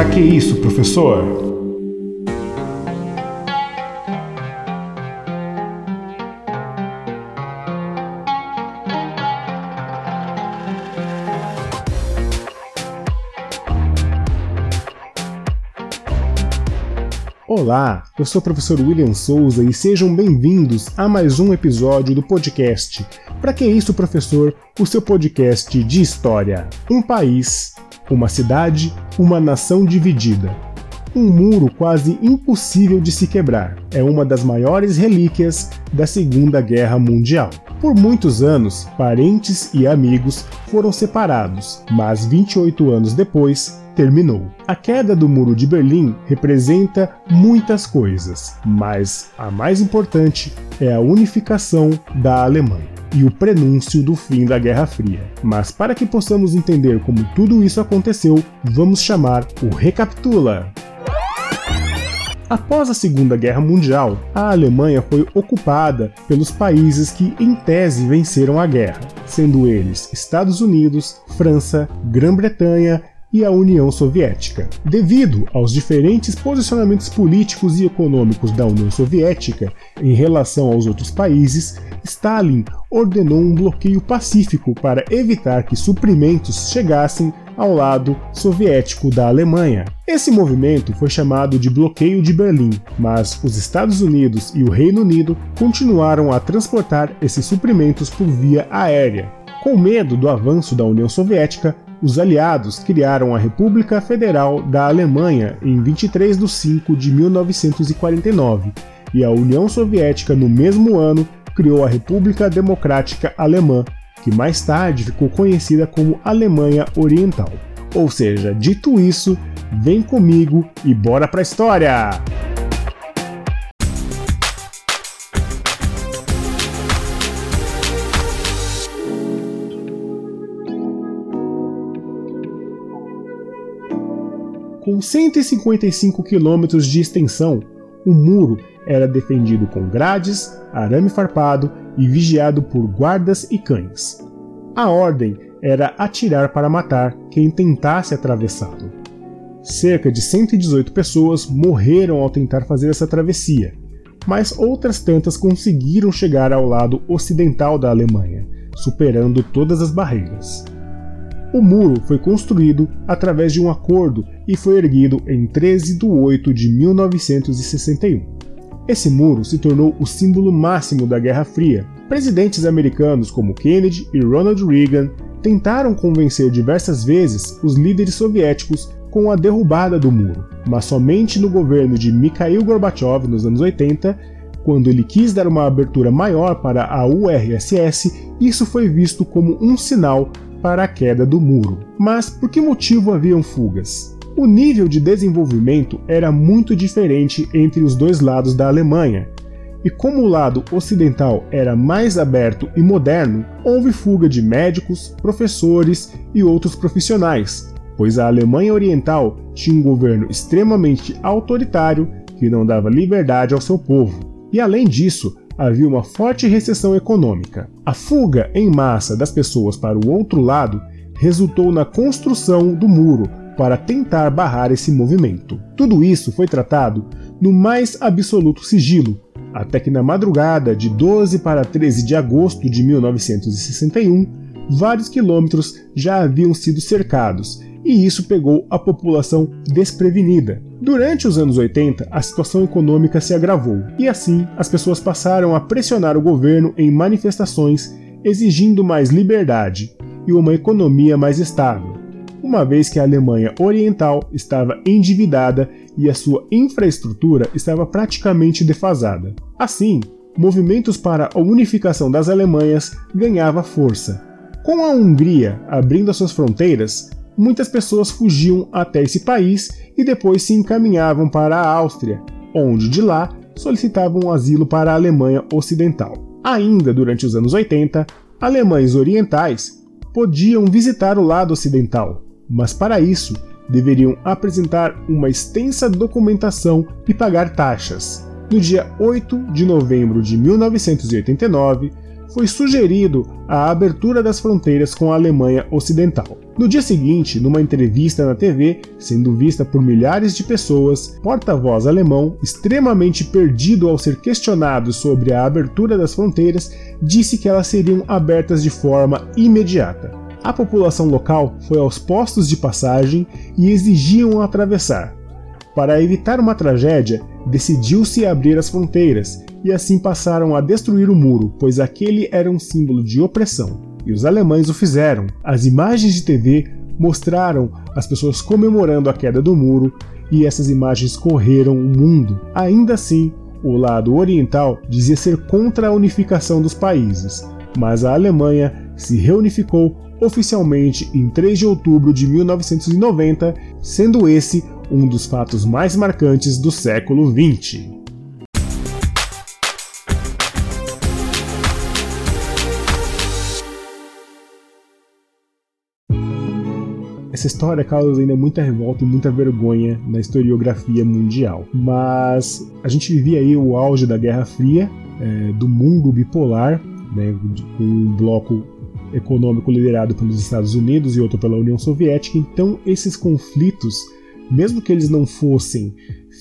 Para que isso, professor? Olá, eu sou o professor William Souza e sejam bem-vindos a mais um episódio do podcast. Para que isso, professor? O seu podcast de história. Um país, uma cidade, uma nação dividida. Um muro quase impossível de se quebrar. É uma das maiores relíquias da Segunda Guerra Mundial. Por muitos anos, parentes e amigos foram separados, mas 28 anos depois, terminou. A queda do Muro de Berlim representa muitas coisas, mas a mais importante é a unificação da Alemanha e o prenúncio do fim da Guerra Fria. Mas para que possamos entender como tudo isso aconteceu, vamos chamar o Recapitula. Após a Segunda Guerra Mundial, a Alemanha foi ocupada pelos países que, em tese, venceram a guerra, sendo eles Estados Unidos, França, Grã-Bretanha e a União Soviética. Devido aos diferentes posicionamentos políticos e econômicos da União Soviética em relação aos outros países, Stalin ordenou um bloqueio pacífico para evitar que suprimentos chegassem ao lado soviético da Alemanha. Esse movimento foi chamado de Bloqueio de Berlim, mas os Estados Unidos e o Reino Unido continuaram a transportar esses suprimentos por via aérea. Com medo do avanço da União Soviética, os aliados criaram a República Federal da Alemanha em 23 de 5 de 1949 e a União Soviética, no mesmo ano, criou a República Democrática Alemã, que mais tarde ficou conhecida como Alemanha Oriental. Ou seja, dito isso, vem comigo e bora pra história! Com 155 quilômetros de extensão, o muro era defendido com grades, arame farpado e vigiado por guardas e cães. A ordem era atirar para matar quem tentasse atravessá-lo. Cerca de 118 pessoas morreram ao tentar fazer essa travessia, mas outras tantas conseguiram chegar ao lado ocidental da Alemanha, superando todas as barreiras. O muro foi construído através de um acordo e foi erguido em 13 de 8 de 1961. Esse muro se tornou o símbolo máximo da Guerra Fria. Presidentes americanos como Kennedy e Ronald Reagan tentaram convencer diversas vezes os líderes soviéticos com a derrubada do muro, mas somente no governo de Mikhail Gorbachev nos anos 80, quando ele quis dar uma abertura maior para a URSS, isso foi visto como um sinal para a queda do muro. Mas por que motivo haviam fugas? O nível de desenvolvimento era muito diferente entre os dois lados da Alemanha, e como o lado ocidental era mais aberto e moderno, houve fuga de médicos, professores e outros profissionais, pois a Alemanha Oriental tinha um governo extremamente autoritário que não dava liberdade ao seu povo. E além disso, havia uma forte recessão econômica. A fuga em massa das pessoas para o outro lado resultou na construção do muro para tentar barrar esse movimento. Tudo isso foi tratado no mais absoluto sigilo, até que na madrugada de 12 para 13 de agosto de 1961, vários quilômetros já haviam sido cercados e isso pegou a população desprevenida. Durante os anos 80, a situação econômica se agravou e assim as pessoas passaram a pressionar o governo em manifestações exigindo mais liberdade e uma economia mais estável, uma vez que a Alemanha Oriental estava endividada e a sua infraestrutura estava praticamente defasada. Assim, movimentos para a unificação das Alemanhas ganhava força. Com a Hungria abrindo as suas fronteiras, muitas pessoas fugiam até esse país e depois se encaminhavam para a Áustria, onde de lá solicitavam asilo para a Alemanha Ocidental. Ainda durante os anos 80, alemães orientais podiam visitar o lado ocidental, mas para isso deveriam apresentar uma extensa documentação e pagar taxas. No dia 8 de novembro de 1989, foi sugerido a abertura das fronteiras com a Alemanha Ocidental. No dia seguinte, numa entrevista na TV, sendo vista por milhares de pessoas, porta-voz alemão, extremamente perdido ao ser questionado sobre a abertura das fronteiras, disse que elas seriam abertas de forma imediata. A população local foi aos postos de passagem e exigiam atravessar. Para evitar uma tragédia, decidiu-se abrir as fronteiras e assim passaram a destruir o muro, pois aquele era um símbolo de opressão. E os alemães o fizeram. As imagens de TV mostraram as pessoas comemorando a queda do muro e essas imagens correram o mundo. Ainda assim, o lado oriental dizia ser contra a unificação dos países, mas a Alemanha se reunificou oficialmente em 3 de outubro de 1990, sendo esse um dos fatos mais marcantes do século XX. Essa história causa ainda muita revolta e muita vergonha na historiografia mundial. Mas a gente vivia aí o auge da Guerra Fria, é, do mundo bipolar, né, com um bloco econômico liderado pelos Estados Unidos e outro pela União Soviética. Então, esses conflitos mesmo que eles não fossem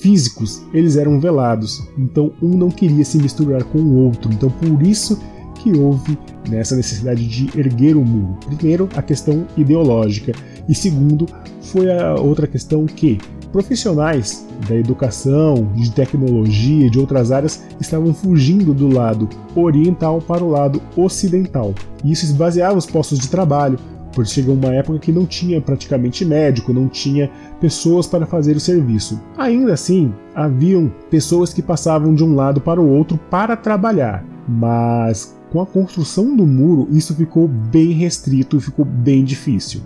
físicos, eles eram velados. Então um não queria se misturar com o outro. Então por isso que houve nessa necessidade de erguer o muro. Primeiro, a questão ideológica e segundo, foi a outra questão que profissionais da educação, de tecnologia, de outras áreas estavam fugindo do lado oriental para o lado ocidental. E isso esvaziava os postos de trabalho, porque chegou uma época que não tinha praticamente médico, não tinha pessoas para fazer o serviço. Ainda assim, haviam pessoas que passavam de um lado para o outro para trabalhar, mas com a construção do muro isso ficou bem restrito e ficou bem difícil.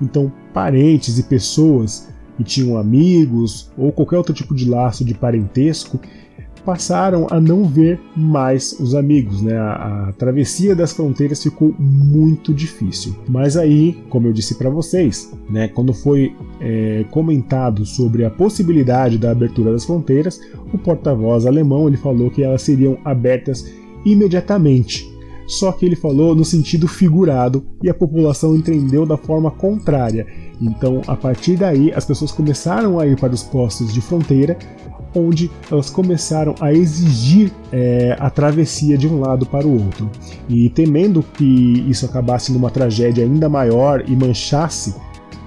Então, parentes e pessoas que tinham amigos ou qualquer outro tipo de laço de parentesco passaram a não ver mais os amigos, né? A, a travessia das fronteiras ficou muito difícil. Mas aí, como eu disse para vocês, né? Quando foi é, comentado sobre a possibilidade da abertura das fronteiras, o porta-voz alemão ele falou que elas seriam abertas imediatamente. Só que ele falou no sentido figurado e a população entendeu da forma contrária. Então, a partir daí, as pessoas começaram a ir para os postos de fronteira onde elas começaram a exigir é, a travessia de um lado para o outro. E temendo que isso acabasse numa tragédia ainda maior e manchasse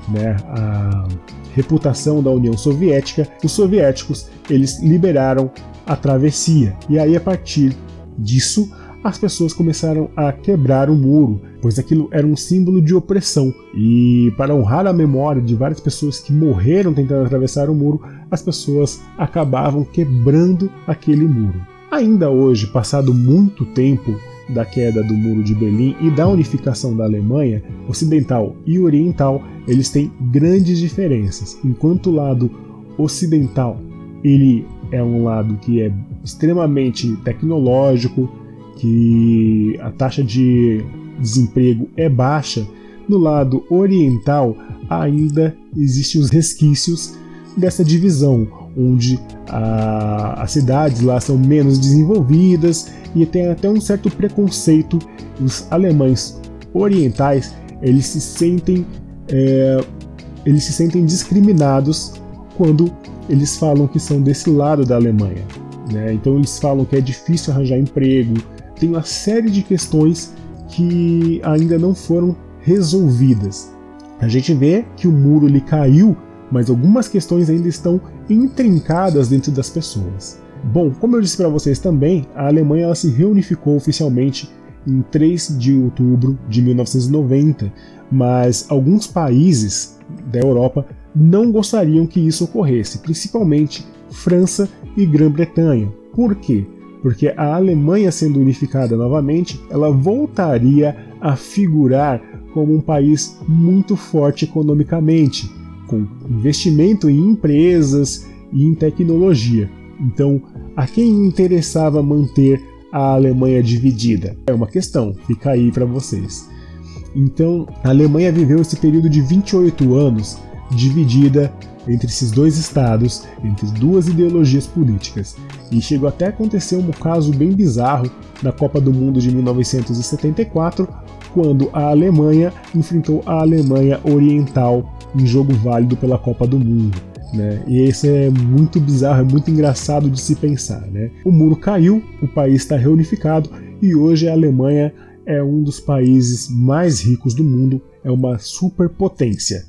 né, a reputação da União Soviética, os soviéticos eles liberaram a travessia. E aí a partir disso as pessoas começaram a quebrar o muro, pois aquilo era um símbolo de opressão. E para honrar a memória de várias pessoas que morreram tentando atravessar o muro, as pessoas acabavam quebrando aquele muro. Ainda hoje, passado muito tempo da queda do Muro de Berlim e da unificação da Alemanha, ocidental e oriental, eles têm grandes diferenças. Enquanto o lado ocidental ele é um lado que é extremamente tecnológico, que a taxa de desemprego é baixa, no lado oriental ainda existem os resquícios dessa divisão, onde a, as cidades lá são menos desenvolvidas e tem até um certo preconceito. Os alemães orientais eles se sentem é, eles se sentem discriminados quando eles falam que são desse lado da Alemanha. Né? Então eles falam que é difícil arranjar emprego, tem uma série de questões que ainda não foram resolvidas. A gente vê que o muro lhe caiu, mas algumas questões ainda estão intrincadas dentro das pessoas. Bom, como eu disse para vocês também, a Alemanha ela se reunificou oficialmente em 3 de outubro de 1990, mas alguns países da Europa não gostariam que isso ocorresse, principalmente França e Grã-Bretanha. Por quê? Porque a Alemanha sendo unificada novamente, ela voltaria a figurar como um país muito forte economicamente, com investimento em empresas e em tecnologia. Então, a quem interessava manter a Alemanha dividida? É uma questão, fica aí para vocês. Então, a Alemanha viveu esse período de 28 anos dividida entre esses dois estados, entre duas ideologias políticas. E chegou até a acontecer um caso bem bizarro na Copa do Mundo de 1974, quando a Alemanha enfrentou a Alemanha Oriental em jogo válido pela Copa do Mundo. Né? E isso é muito bizarro, é muito engraçado de se pensar. Né? O muro caiu, o país está reunificado e hoje a Alemanha é um dos países mais ricos do mundo, é uma superpotência.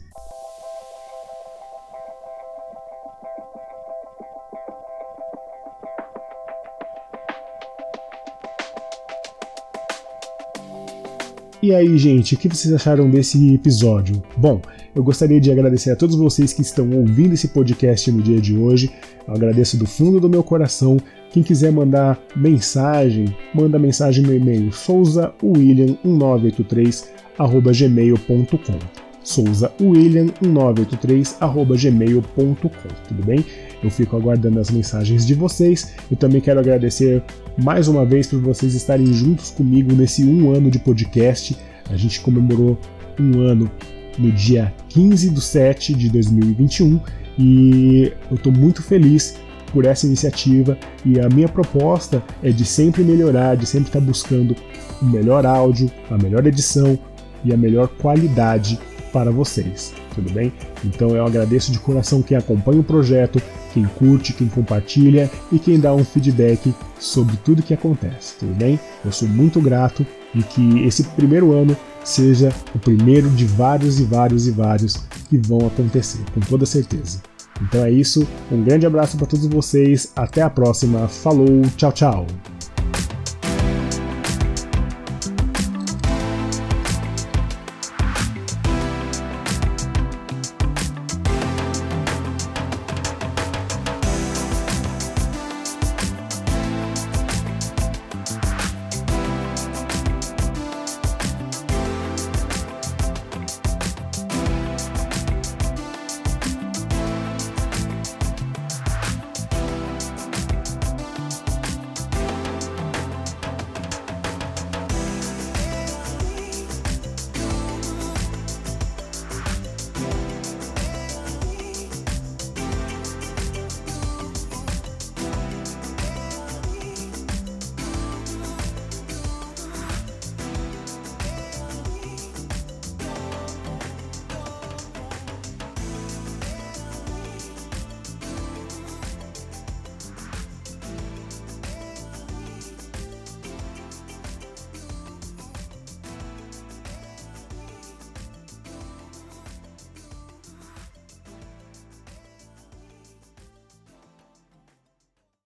E aí, gente, o que vocês acharam desse episódio? Bom, eu gostaria de agradecer a todos vocês que estão ouvindo esse podcast no dia de hoje. Eu agradeço do fundo do meu coração. Quem quiser mandar mensagem, manda mensagem no e-mail souzawilliam1983@gmail.com. souzawilliam1983@gmail.com, tudo bem? Eu fico aguardando as mensagens de vocês. Eu também quero agradecer mais uma vez por vocês estarem juntos comigo nesse um ano de podcast. A gente comemorou um ano no dia 15 de 7 de 2021 e eu estou muito feliz por essa iniciativa e a minha proposta é de sempre melhorar, de sempre estar buscando o melhor áudio, a melhor edição e a melhor qualidade para vocês, tudo bem? Então eu agradeço de coração quem acompanha o projeto, quem curte, quem compartilha e quem dá um feedback sobre tudo que acontece, tudo bem? Eu sou muito grato e que esse primeiro ano seja o primeiro de vários e vários e vários que vão acontecer, com toda certeza. Então é isso, um grande abraço para todos vocês, até a próxima, falou, tchau, tchau!